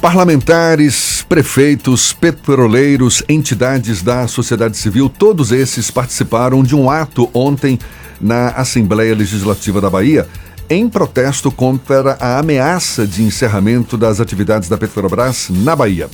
Parlamentares, prefeitos, petroleiros, entidades da sociedade civil, todos esses participaram de um ato ontem na Assembleia Legislativa da Bahia em protesto contra a ameaça de encerramento das atividades da Petrobras na Bahia.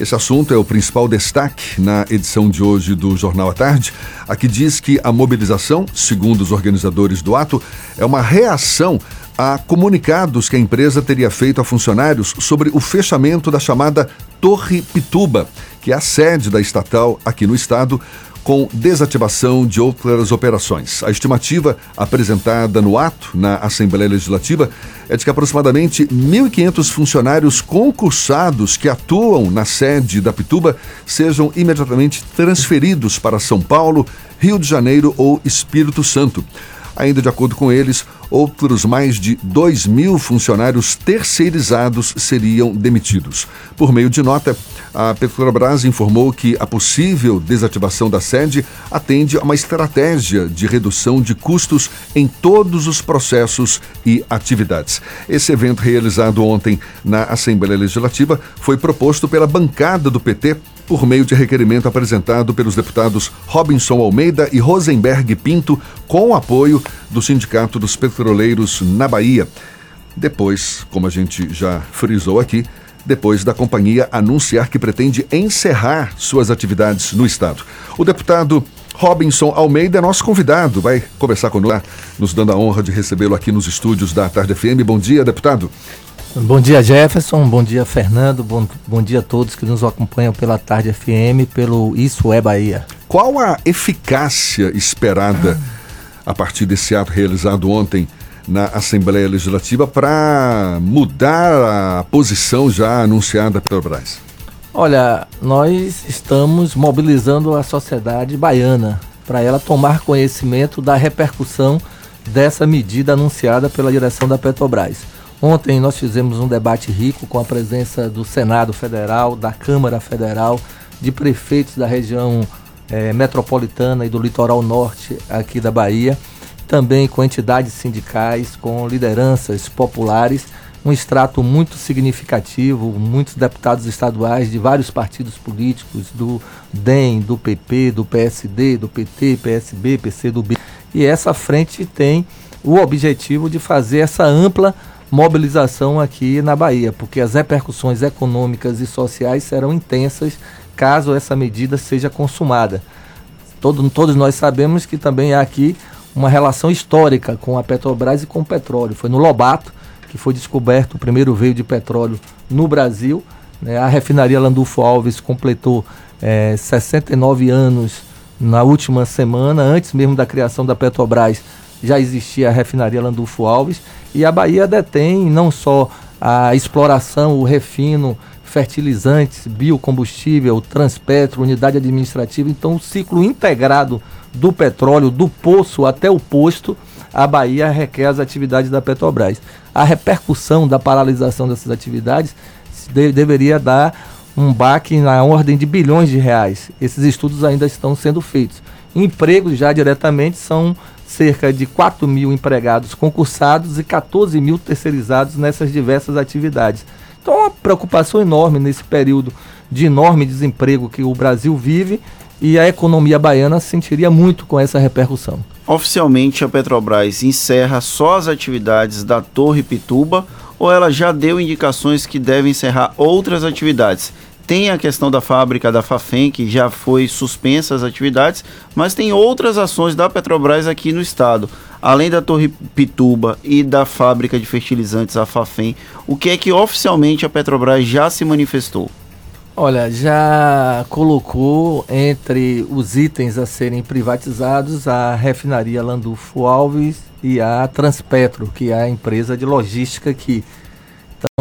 Esse assunto é o principal destaque na edição de hoje do Jornal à Tarde. Aqui diz que a mobilização, segundo os organizadores do ato, é uma reação a comunicados que a empresa teria feito a funcionários sobre o fechamento da chamada Torre Pituba, que é a sede da estatal aqui no estado, com desativação de outras operações. A estimativa apresentada no ato na Assembleia Legislativa é de que aproximadamente 1.500 funcionários concursados que atuam na sede da Pituba sejam imediatamente transferidos para São Paulo, Rio de Janeiro ou Espírito Santo. Ainda de acordo com eles, outros mais de 2 mil funcionários terceirizados seriam demitidos. Por meio de nota, a Petrobras informou que a possível desativação da sede atende a uma estratégia de redução de custos em todos os processos e atividades. Esse evento realizado ontem na Assembleia Legislativa foi proposto pela bancada do PT por meio de requerimento apresentado pelos deputados Robinson Almeida e Rosenberg Pinto, com o apoio do Sindicato dos Petroleiros na Bahia. Depois, como a gente já frisou aqui, depois da companhia anunciar que pretende encerrar suas atividades no estado. O deputado Robinson Almeida é nosso convidado, vai conversar conosco, nos dando a honra de recebê-lo aqui nos estúdios da Tarde FM. Bom dia, deputado. Bom dia, Jefferson. Bom dia, Fernando. Bom, bom dia a todos que nos acompanham pela Tarde FM, pelo Isso é Bahia. Qual a eficácia esperada a partir desse ato realizado ontem na Assembleia Legislativa para mudar a posição já anunciada pela Petrobras? Olha, nós estamos mobilizando a sociedade baiana para ela tomar conhecimento da repercussão dessa medida anunciada pela direção da Petrobras. Ontem nós fizemos um debate rico com a presença do Senado Federal, da Câmara Federal, de prefeitos da região eh, metropolitana e do litoral norte aqui da Bahia, também com entidades sindicais, com lideranças populares, um extrato muito significativo, muitos deputados estaduais de vários partidos políticos, do DEM, do PP, do PSD, do PT, PSB, PCdoB. E essa frente tem o objetivo de fazer essa ampla mobilização aqui na Bahia, porque as repercussões econômicas e sociais serão intensas caso essa medida seja consumada. Todo, todos nós sabemos que também há aqui uma relação histórica com a Petrobras e com o petróleo. Foi no Lobato que foi descoberto o primeiro veio de petróleo no Brasil. Né? A refinaria Landulfo Alves completou é, 69 anos na última semana, antes mesmo da criação da Petrobras já existia a refinaria Landulfo Alves e a Bahia detém não só a exploração, o refino, fertilizantes, biocombustível, transpetro, unidade administrativa, então o ciclo integrado do petróleo, do poço até o posto, a Bahia requer as atividades da Petrobras. A repercussão da paralisação dessas atividades de, deveria dar um baque na ordem de bilhões de reais. Esses estudos ainda estão sendo feitos. Empregos já diretamente são cerca de 4 mil empregados concursados e 14 mil terceirizados nessas diversas atividades. Então, uma preocupação enorme nesse período de enorme desemprego que o Brasil vive e a economia baiana sentiria muito com essa repercussão. Oficialmente, a Petrobras encerra só as atividades da Torre Pituba ou ela já deu indicações que deve encerrar outras atividades? Tem a questão da fábrica da Fafem, que já foi suspensa as atividades, mas tem outras ações da Petrobras aqui no estado. Além da Torre Pituba e da fábrica de fertilizantes, a Fafem, o que é que oficialmente a Petrobras já se manifestou? Olha, já colocou entre os itens a serem privatizados a refinaria Landulfo Alves e a Transpetro, que é a empresa de logística que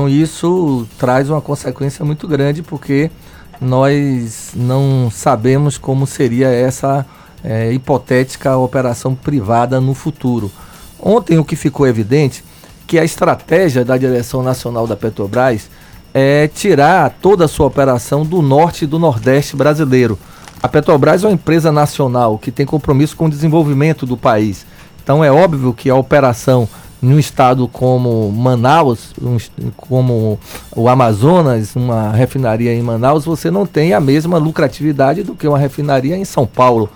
então isso traz uma consequência muito grande porque nós não sabemos como seria essa é, hipotética operação privada no futuro. Ontem o que ficou evidente que a estratégia da direção nacional da Petrobras é tirar toda a sua operação do norte e do nordeste brasileiro. A Petrobras é uma empresa nacional que tem compromisso com o desenvolvimento do país. Então é óbvio que a operação num estado como Manaus, um, como o Amazonas, uma refinaria em Manaus, você não tem a mesma lucratividade do que uma refinaria em São Paulo.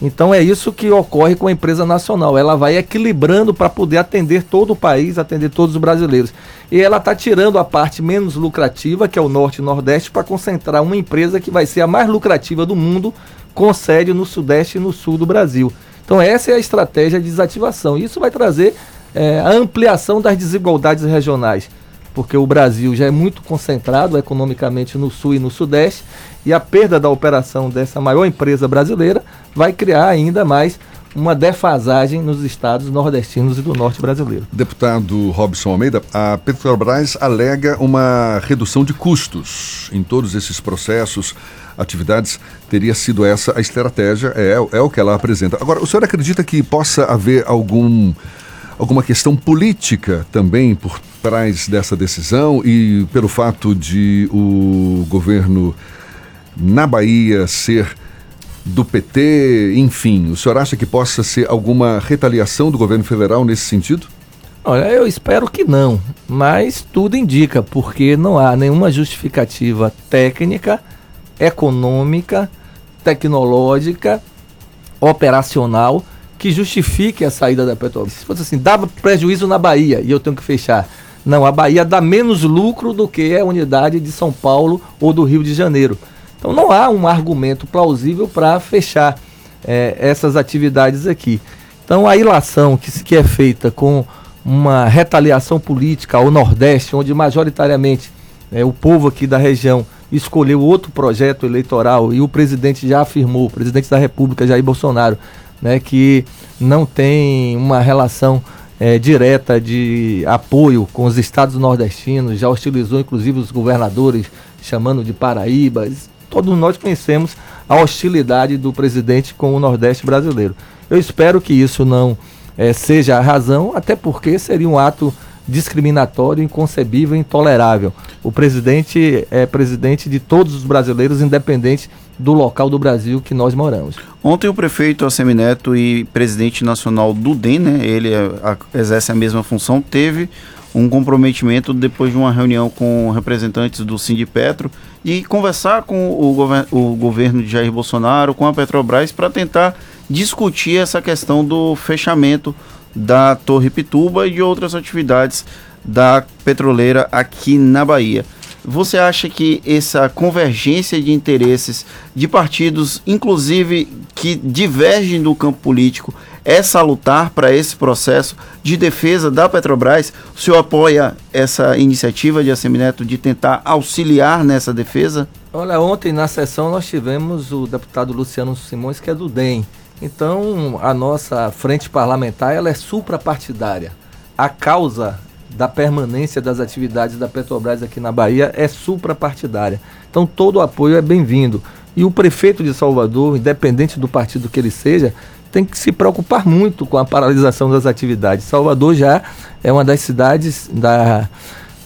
Então é isso que ocorre com a empresa nacional. Ela vai equilibrando para poder atender todo o país, atender todos os brasileiros. E ela está tirando a parte menos lucrativa, que é o Norte e Nordeste, para concentrar uma empresa que vai ser a mais lucrativa do mundo, com sede no Sudeste e no Sul do Brasil. Então essa é a estratégia de desativação. Isso vai trazer é, a ampliação das desigualdades regionais, porque o Brasil já é muito concentrado economicamente no Sul e no Sudeste, e a perda da operação dessa maior empresa brasileira vai criar ainda mais uma defasagem nos estados nordestinos e do norte brasileiro. Deputado Robson Almeida, a Petrobras alega uma redução de custos em todos esses processos, atividades. Teria sido essa a estratégia, é, é o que ela apresenta. Agora, o senhor acredita que possa haver algum alguma questão política também por trás dessa decisão e pelo fato de o governo na Bahia ser do PT, enfim, o senhor acha que possa ser alguma retaliação do governo federal nesse sentido? Olha, eu espero que não, mas tudo indica, porque não há nenhuma justificativa técnica, econômica, tecnológica, operacional que justifique a saída da Petrobras. Se fosse assim, dava prejuízo na Bahia e eu tenho que fechar. Não, a Bahia dá menos lucro do que a unidade de São Paulo ou do Rio de Janeiro. Então não há um argumento plausível para fechar é, essas atividades aqui. Então a ilação que, que é feita com uma retaliação política ao Nordeste, onde majoritariamente é, o povo aqui da região escolheu outro projeto eleitoral e o presidente já afirmou, o presidente da República, Jair Bolsonaro, né, que não tem uma relação é, direta de apoio com os estados nordestinos, já hostilizou inclusive os governadores, chamando de Paraíbas todos nós conhecemos a hostilidade do presidente com o Nordeste brasileiro. Eu espero que isso não é, seja a razão, até porque seria um ato discriminatório, inconcebível, intolerável. O presidente é presidente de todos os brasileiros, independente do local do Brasil que nós moramos. Ontem o prefeito Assemineto e presidente nacional do DEM, né, ele é, exerce a mesma função, teve um comprometimento depois de uma reunião com representantes do Sindipetro e conversar com o, govern o governo de Jair Bolsonaro, com a Petrobras, para tentar discutir essa questão do fechamento da Torre Pituba e de outras atividades da petroleira aqui na Bahia. Você acha que essa convergência de interesses de partidos, inclusive que divergem do campo político, é salutar para esse processo de defesa da Petrobras? O senhor apoia essa iniciativa de Assemineto de tentar auxiliar nessa defesa? Olha, ontem na sessão nós tivemos o deputado Luciano Simões, que é do DEM. Então, a nossa frente parlamentar ela é suprapartidária. A causa da permanência das atividades da Petrobras aqui na Bahia é suprapartidária. Então todo o apoio é bem-vindo. E o prefeito de Salvador, independente do partido que ele seja, tem que se preocupar muito com a paralisação das atividades. Salvador já é uma das cidades da,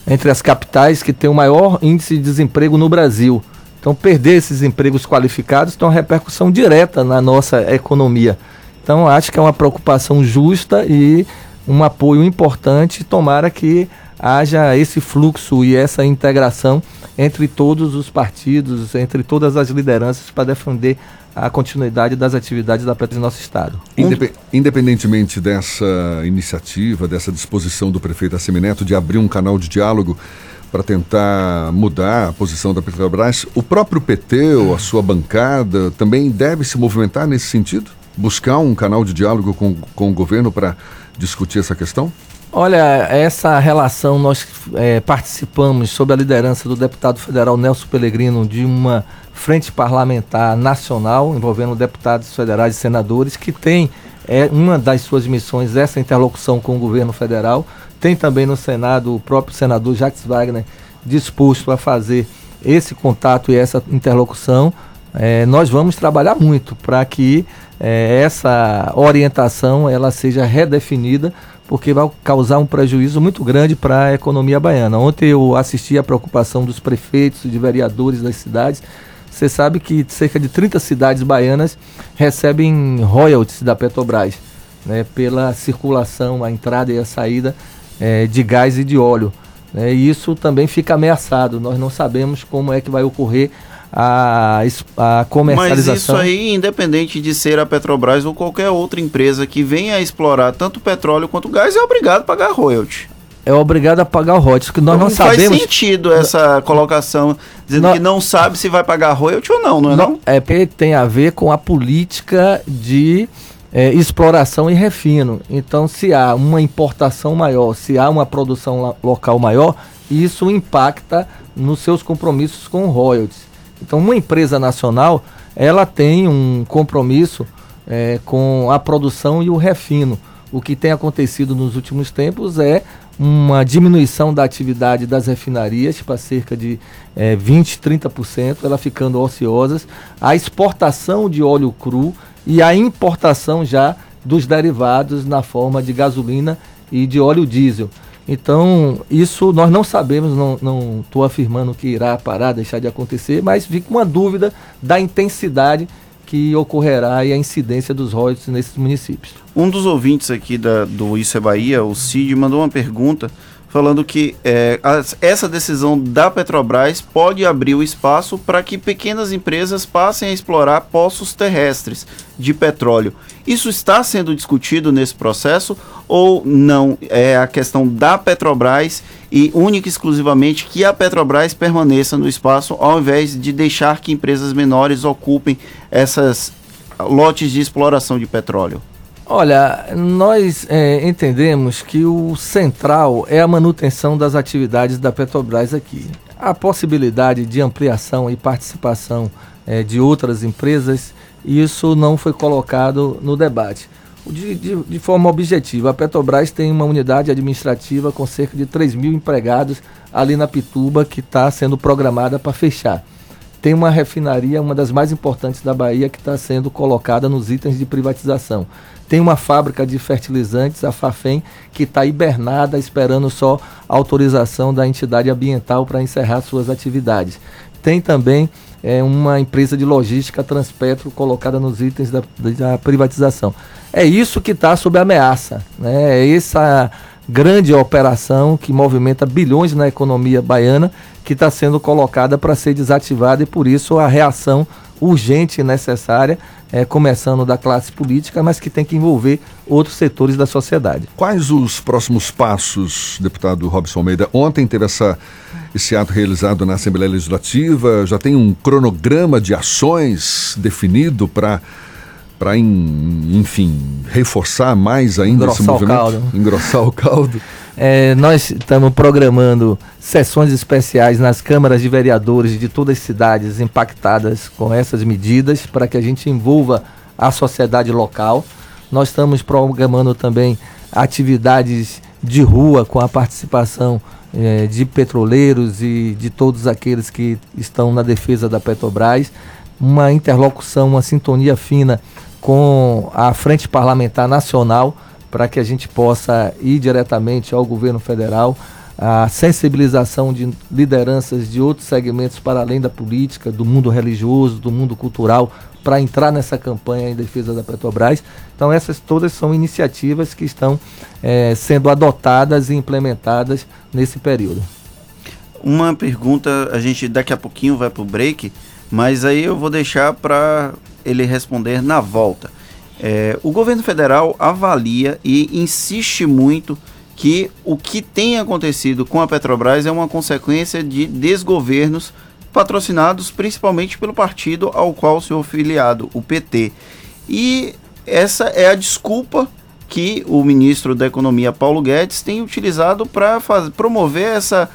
entre as capitais que tem o maior índice de desemprego no Brasil. Então, perder esses empregos qualificados tem uma repercussão direta na nossa economia. Então, acho que é uma preocupação justa e um apoio importante. Tomara que haja esse fluxo e essa integração entre todos os partidos, entre todas as lideranças para defender a continuidade das atividades da Petro em nosso estado. Independentemente dessa iniciativa, dessa disposição do prefeito Assemineto de abrir um canal de diálogo para tentar mudar a posição da Petrobras, o próprio PT ou a sua bancada também deve se movimentar nesse sentido? Buscar um canal de diálogo com, com o governo para discutir essa questão? Olha, essa relação, nós é, participamos, sob a liderança do deputado federal Nelson Pellegrino, de uma frente parlamentar nacional, envolvendo deputados federais e senadores, que tem é, uma das suas missões essa interlocução com o governo federal. Tem também no Senado o próprio senador Jacques Wagner disposto a fazer esse contato e essa interlocução. É, nós vamos trabalhar muito para que é, essa orientação ela seja redefinida, porque vai causar um prejuízo muito grande para a economia baiana. Ontem eu assisti a preocupação dos prefeitos, de vereadores das cidades. Você sabe que cerca de 30 cidades baianas recebem royalties da Petrobras. né, pela circulação, a entrada e a saída é, de gás e de óleo. Né, e isso também fica ameaçado. Nós não sabemos como é que vai ocorrer a, a comercialização. Mas isso aí, independente de ser a Petrobras ou qualquer outra empresa que venha a explorar tanto petróleo quanto gás, é obrigado a pagar royalty é obrigado a pagar royalties, que nós não, não sabemos... faz sentido essa colocação, dizendo não, que não sabe se vai pagar royalties ou não, não é não? não? É porque tem a ver com a política de é, exploração e refino. Então, se há uma importação maior, se há uma produção local maior, isso impacta nos seus compromissos com royalties. Então, uma empresa nacional, ela tem um compromisso é, com a produção e o refino. O que tem acontecido nos últimos tempos é uma diminuição da atividade das refinarias para cerca de é, 20, 30%, ela ficando ociosas, a exportação de óleo cru e a importação já dos derivados na forma de gasolina e de óleo diesel. Então, isso nós não sabemos, não estou afirmando que irá parar, deixar de acontecer, mas fica uma dúvida da intensidade que ocorrerá e a incidência dos royalties nesses municípios. Um dos ouvintes aqui da, do Isso é Bahia, o Cid, mandou uma pergunta falando que é, essa decisão da Petrobras pode abrir o espaço para que pequenas empresas passem a explorar poços terrestres de petróleo. Isso está sendo discutido nesse processo ou não? É a questão da Petrobras e única e exclusivamente que a Petrobras permaneça no espaço ao invés de deixar que empresas menores ocupem essas lotes de exploração de petróleo? Olha, nós é, entendemos que o central é a manutenção das atividades da Petrobras aqui. A possibilidade de ampliação e participação é, de outras empresas, isso não foi colocado no debate. De, de, de, forma objetiva, a Petrobras tem uma unidade administrativa com cerca de 3 mil empregados ali na Pituba que está sendo programada para fechar. Tem uma refinaria, uma das mais importantes da Bahia, que está sendo colocada nos itens de privatização. Tem uma fábrica de fertilizantes, a Fafem, que está hibernada, esperando só autorização da entidade ambiental para encerrar suas atividades. Tem também é, uma empresa de logística Transpetro colocada nos itens da, da privatização. É isso que está sob ameaça. Né? É essa grande operação que movimenta bilhões na economia baiana que está sendo colocada para ser desativada e por isso a reação urgente e necessária, é, começando da classe política, mas que tem que envolver outros setores da sociedade. Quais os próximos passos, deputado Robson Almeida? Ontem teve essa, esse ato realizado na Assembleia Legislativa, já tem um cronograma de ações definido para para, enfim, reforçar mais ainda Engrossar esse movimento? O caldo. Engrossar o caldo. É, nós estamos programando sessões especiais nas câmaras de vereadores de todas as cidades impactadas com essas medidas para que a gente envolva a sociedade local. Nós estamos programando também atividades de rua com a participação é, de petroleiros e de todos aqueles que estão na defesa da Petrobras. Uma interlocução, uma sintonia fina com a Frente Parlamentar Nacional para que a gente possa ir diretamente ao governo federal, a sensibilização de lideranças de outros segmentos para além da política, do mundo religioso, do mundo cultural, para entrar nessa campanha em defesa da Petrobras. Então, essas todas são iniciativas que estão é, sendo adotadas e implementadas nesse período. Uma pergunta, a gente daqui a pouquinho vai para o break, mas aí eu vou deixar para ele responder na volta. É, o governo federal avalia e insiste muito que o que tem acontecido com a Petrobras é uma consequência de desgovernos patrocinados principalmente pelo partido ao qual sou filiado, o PT. E essa é a desculpa que o ministro da Economia Paulo Guedes tem utilizado para promover essa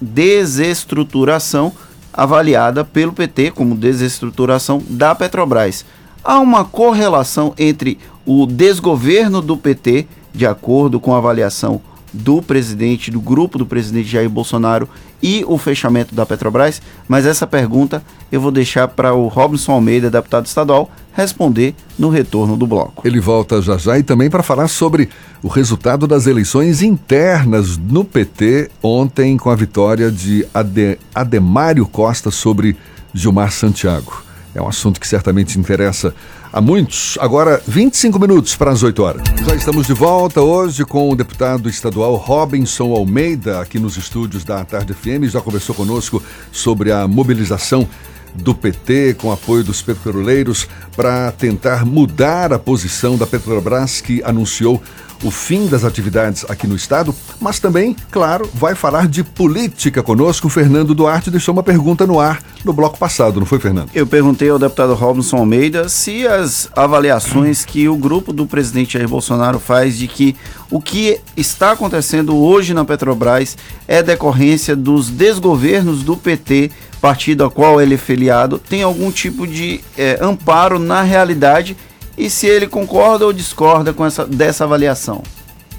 desestruturação avaliada pelo PT como desestruturação da Petrobras. Há uma correlação entre o desgoverno do PT, de acordo com a avaliação do presidente, do grupo do presidente Jair Bolsonaro e o fechamento da Petrobras, mas essa pergunta eu vou deixar para o Robson Almeida, deputado estadual, responder no retorno do bloco. Ele volta já já e também para falar sobre o resultado das eleições internas no PT ontem com a vitória de Ade Ademário Costa sobre Gilmar Santiago. É um assunto que certamente interessa a muitos. Agora, 25 minutos para as 8 horas. Já estamos de volta hoje com o deputado estadual Robinson Almeida, aqui nos estúdios da Tarde FM. Já conversou conosco sobre a mobilização do PT, com apoio dos petroleiros, para tentar mudar a posição da Petrobras, que anunciou o fim das atividades aqui no estado, mas também, claro, vai falar de política conosco. Fernando Duarte deixou uma pergunta no ar no bloco passado, não foi, Fernando? Eu perguntei ao deputado Robinson Almeida se as avaliações que o grupo do presidente Jair Bolsonaro faz de que o que está acontecendo hoje na Petrobras é decorrência dos desgovernos do PT partido a qual ele é filiado tem algum tipo de é, amparo na realidade e se ele concorda ou discorda com essa, dessa avaliação.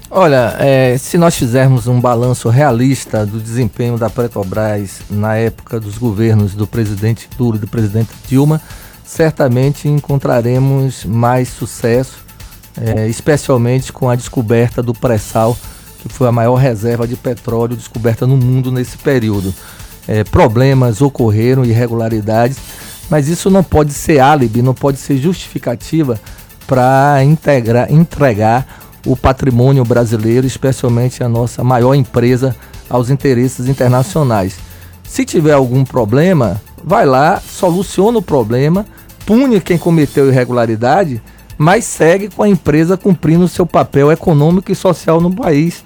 Olha, é, se nós fizermos um balanço realista do desempenho da Petrobras na época dos governos do presidente Lula e do presidente Dilma, certamente encontraremos mais sucesso, é, especialmente com a descoberta do pré-sal, que foi a maior reserva de petróleo descoberta no mundo nesse período. É, problemas ocorreram, irregularidades, mas isso não pode ser álibi, não pode ser justificativa para entregar o patrimônio brasileiro, especialmente a nossa maior empresa, aos interesses internacionais. Se tiver algum problema, vai lá, soluciona o problema, pune quem cometeu irregularidade, mas segue com a empresa cumprindo seu papel econômico e social no país.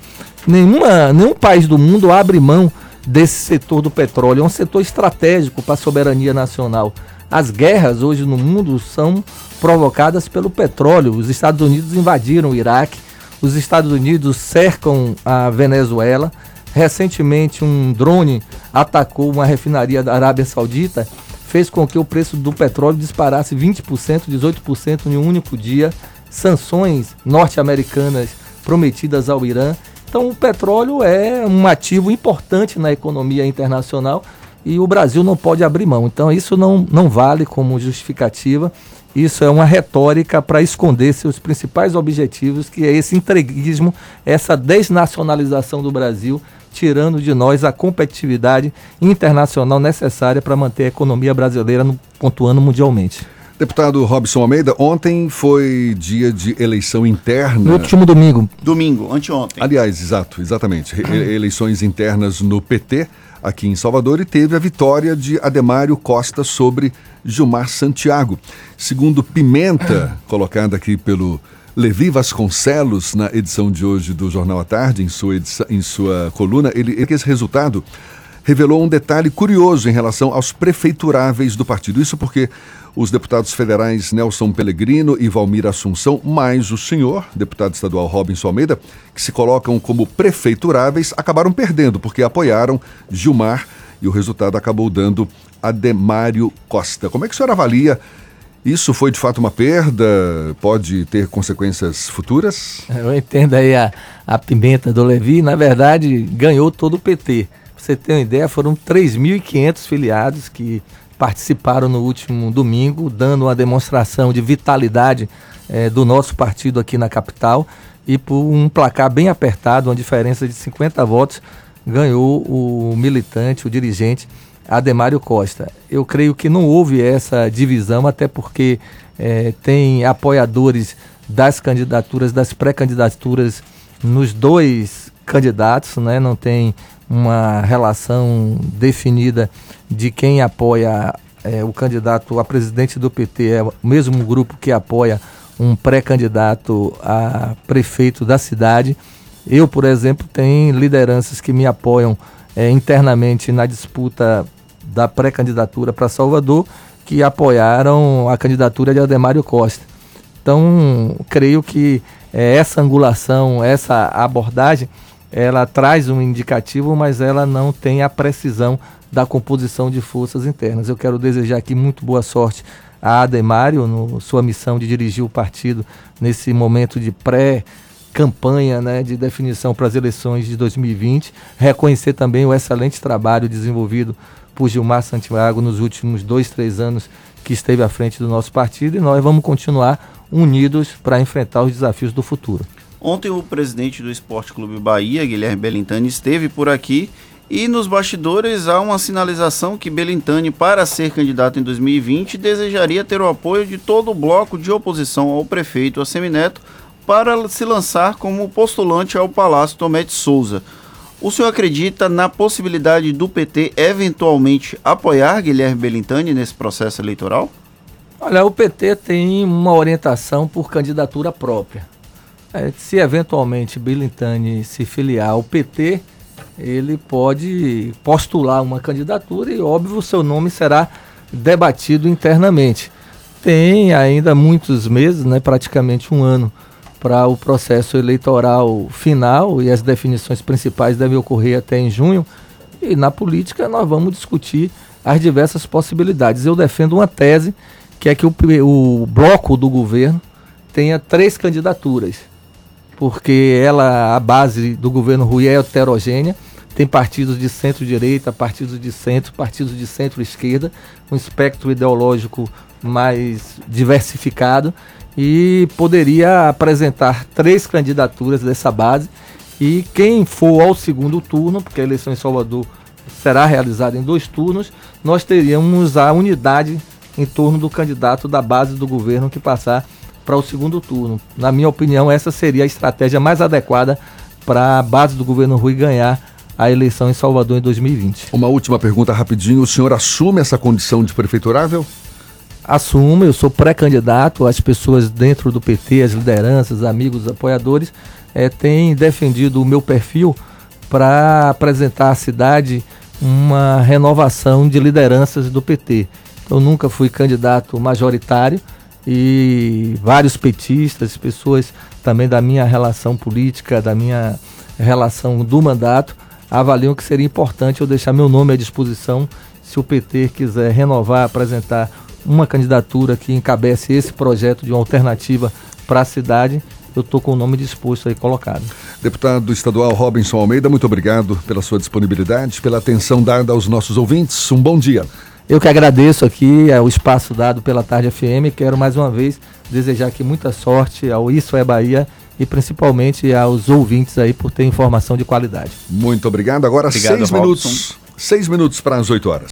Nenhuma, nenhum país do mundo abre mão desse setor do petróleo. É um setor estratégico para a soberania nacional. As guerras hoje no mundo são provocadas pelo petróleo. Os Estados Unidos invadiram o Iraque, os Estados Unidos cercam a Venezuela. Recentemente, um drone atacou uma refinaria da Arábia Saudita, fez com que o preço do petróleo disparasse 20%, 18% em um único dia. Sanções norte-americanas prometidas ao Irã então, o petróleo é um ativo importante na economia internacional e o Brasil não pode abrir mão. Então, isso não, não vale como justificativa. Isso é uma retórica para esconder seus principais objetivos, que é esse entreguismo, essa desnacionalização do Brasil, tirando de nós a competitividade internacional necessária para manter a economia brasileira no, pontuando mundialmente. Deputado Robson Almeida, ontem foi dia de eleição interna. No último domingo. Domingo, anteontem. Aliás, exato, exatamente. eleições internas no PT, aqui em Salvador, e teve a vitória de Ademário Costa sobre Gilmar Santiago. Segundo Pimenta, colocada aqui pelo Levi Vasconcelos na edição de hoje do Jornal à Tarde, em sua, edição, em sua coluna, ele, esse resultado revelou um detalhe curioso em relação aos prefeituráveis do partido. Isso porque os deputados federais Nelson Pellegrino e Valmir Assunção, mais o senhor, deputado estadual Robinson Almeida, que se colocam como prefeituráveis, acabaram perdendo porque apoiaram Gilmar e o resultado acabou dando Ademário Costa. Como é que o senhor avalia? Isso foi de fato uma perda? Pode ter consequências futuras? Eu entendo aí a, a pimenta do Levi. Na verdade, ganhou todo o PT. Pra você ter uma ideia, foram 3.500 filiados que participaram no último domingo, dando uma demonstração de vitalidade eh, do nosso partido aqui na capital. E por um placar bem apertado, uma diferença de 50 votos, ganhou o militante, o dirigente Ademário Costa. Eu creio que não houve essa divisão, até porque eh, tem apoiadores das candidaturas, das pré-candidaturas nos dois candidatos, né? não tem uma relação definida de quem apoia é, o candidato a presidente do PT, é o mesmo grupo que apoia um pré-candidato a prefeito da cidade. Eu, por exemplo, tenho lideranças que me apoiam é, internamente na disputa da pré-candidatura para Salvador, que apoiaram a candidatura de Ademário Costa. Então, creio que é, essa angulação, essa abordagem, ela traz um indicativo, mas ela não tem a precisão da composição de forças internas. Eu quero desejar aqui muito boa sorte a Ademário, no sua missão de dirigir o partido nesse momento de pré campanha né, de definição para as eleições de 2020, reconhecer também o excelente trabalho desenvolvido por Gilmar Santiago nos últimos dois, três anos que esteve à frente do nosso partido e nós vamos continuar unidos para enfrentar os desafios do futuro. Ontem o presidente do Esporte Clube Bahia, Guilherme Belintani, esteve por aqui E nos bastidores há uma sinalização que Belintani, para ser candidato em 2020, desejaria ter o apoio de todo o bloco de oposição ao prefeito Assemineto para se lançar como postulante ao Palácio Tomé de Souza. O senhor acredita na possibilidade do PT eventualmente apoiar Guilherme Belintani nesse processo eleitoral? Olha, o PT tem uma orientação por candidatura própria. É, se eventualmente Belintani se filiar ao PT, ele pode postular uma candidatura e, óbvio, o seu nome será debatido internamente. Tem ainda muitos meses, né, praticamente um ano, para o processo eleitoral final e as definições principais devem ocorrer até em junho. E na política nós vamos discutir as diversas possibilidades. Eu defendo uma tese que é que o, o bloco do governo tenha três candidaturas, porque ela, a base do governo Rui é heterogênea tem partidos de centro-direita, partidos de centro, partidos de centro-esquerda, um espectro ideológico mais diversificado e poderia apresentar três candidaturas dessa base e quem for ao segundo turno, porque a eleição em Salvador será realizada em dois turnos, nós teríamos a unidade em torno do candidato da base do governo que passar para o segundo turno. Na minha opinião, essa seria a estratégia mais adequada para a base do governo Rui ganhar a eleição em Salvador em 2020. Uma última pergunta rapidinho. O senhor assume essa condição de prefeiturável? Assumo, eu sou pré-candidato, as pessoas dentro do PT, as lideranças, amigos, apoiadores, é, têm defendido o meu perfil para apresentar à cidade uma renovação de lideranças do PT. Eu nunca fui candidato majoritário e vários petistas, pessoas também da minha relação política, da minha relação do mandato, avaliam que seria importante eu deixar meu nome à disposição se o PT quiser renovar, apresentar uma candidatura que encabece esse projeto de uma alternativa para a cidade, eu estou com o nome disposto aí colocado. Deputado estadual Robinson Almeida, muito obrigado pela sua disponibilidade, pela atenção dada aos nossos ouvintes. Um bom dia. Eu que agradeço aqui é, o espaço dado pela Tarde FM. Quero mais uma vez desejar aqui muita sorte ao Isso é Bahia e principalmente aos ouvintes aí por ter informação de qualidade. Muito obrigado. Agora obrigado, seis Robson. minutos. Seis minutos para as oito horas.